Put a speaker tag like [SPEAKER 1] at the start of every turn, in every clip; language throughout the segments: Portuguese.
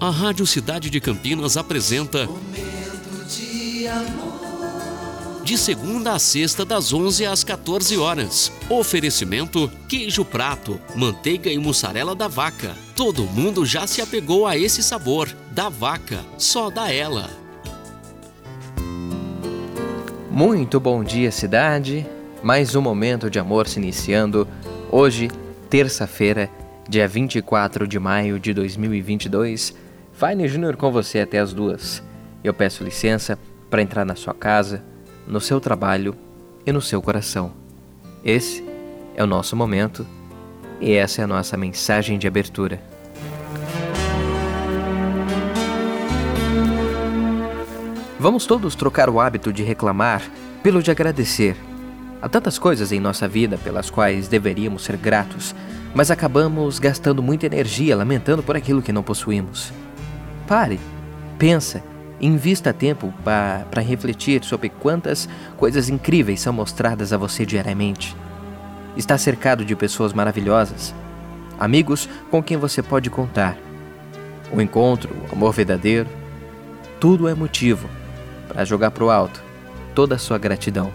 [SPEAKER 1] A Rádio Cidade de Campinas apresenta
[SPEAKER 2] Momento de amor.
[SPEAKER 1] de segunda a sexta das 11 às 14 horas. Oferecimento: queijo prato, manteiga e mussarela da vaca. Todo mundo já se apegou a esse sabor. Da vaca, só da ela.
[SPEAKER 3] Muito bom dia, cidade. Mais um momento de amor se iniciando. Hoje, terça-feira, dia 24 de maio de 2022. Fine Júnior com você até as duas. Eu peço licença para entrar na sua casa, no seu trabalho e no seu coração. Esse é o nosso momento e essa é a nossa mensagem de abertura. Vamos todos trocar o hábito de reclamar pelo de agradecer. Há tantas coisas em nossa vida pelas quais deveríamos ser gratos, mas acabamos gastando muita energia lamentando por aquilo que não possuímos. Pare, pensa, invista tempo para refletir sobre quantas coisas incríveis são mostradas a você diariamente. Está cercado de pessoas maravilhosas, amigos com quem você pode contar. O encontro, o amor verdadeiro, tudo é motivo para jogar pro alto toda a sua gratidão.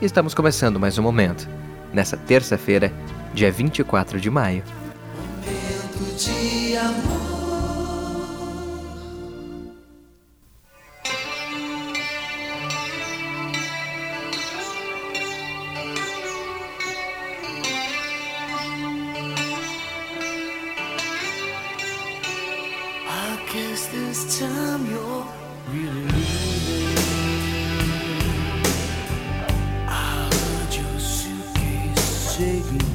[SPEAKER 3] Estamos começando mais um momento, nessa terça-feira, dia 24 de maio.
[SPEAKER 2] Momento de amor. Guess this time you're really leaving. I heard your suitcase shaking.